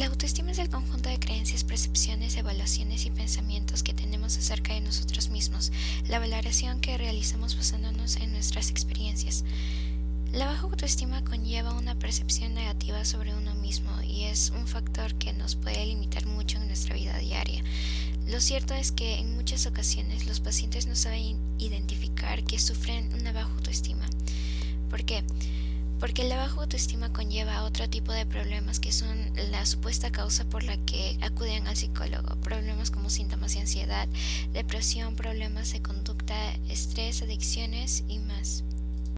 La autoestima es el conjunto de creencias, percepciones, evaluaciones y pensamientos que tenemos acerca de nosotros mismos, la valoración que realizamos basándonos en nuestras experiencias. La baja autoestima conlleva una percepción negativa sobre uno mismo y es un factor que nos puede limitar mucho en nuestra vida diaria. Lo cierto es que en muchas ocasiones los pacientes no saben identificar que sufren una baja autoestima. ¿Por qué? Porque la baja autoestima conlleva otro tipo de problemas que son la supuesta causa por la que acuden al psicólogo. Problemas como síntomas de ansiedad, depresión, problemas de conducta, estrés, adicciones y más.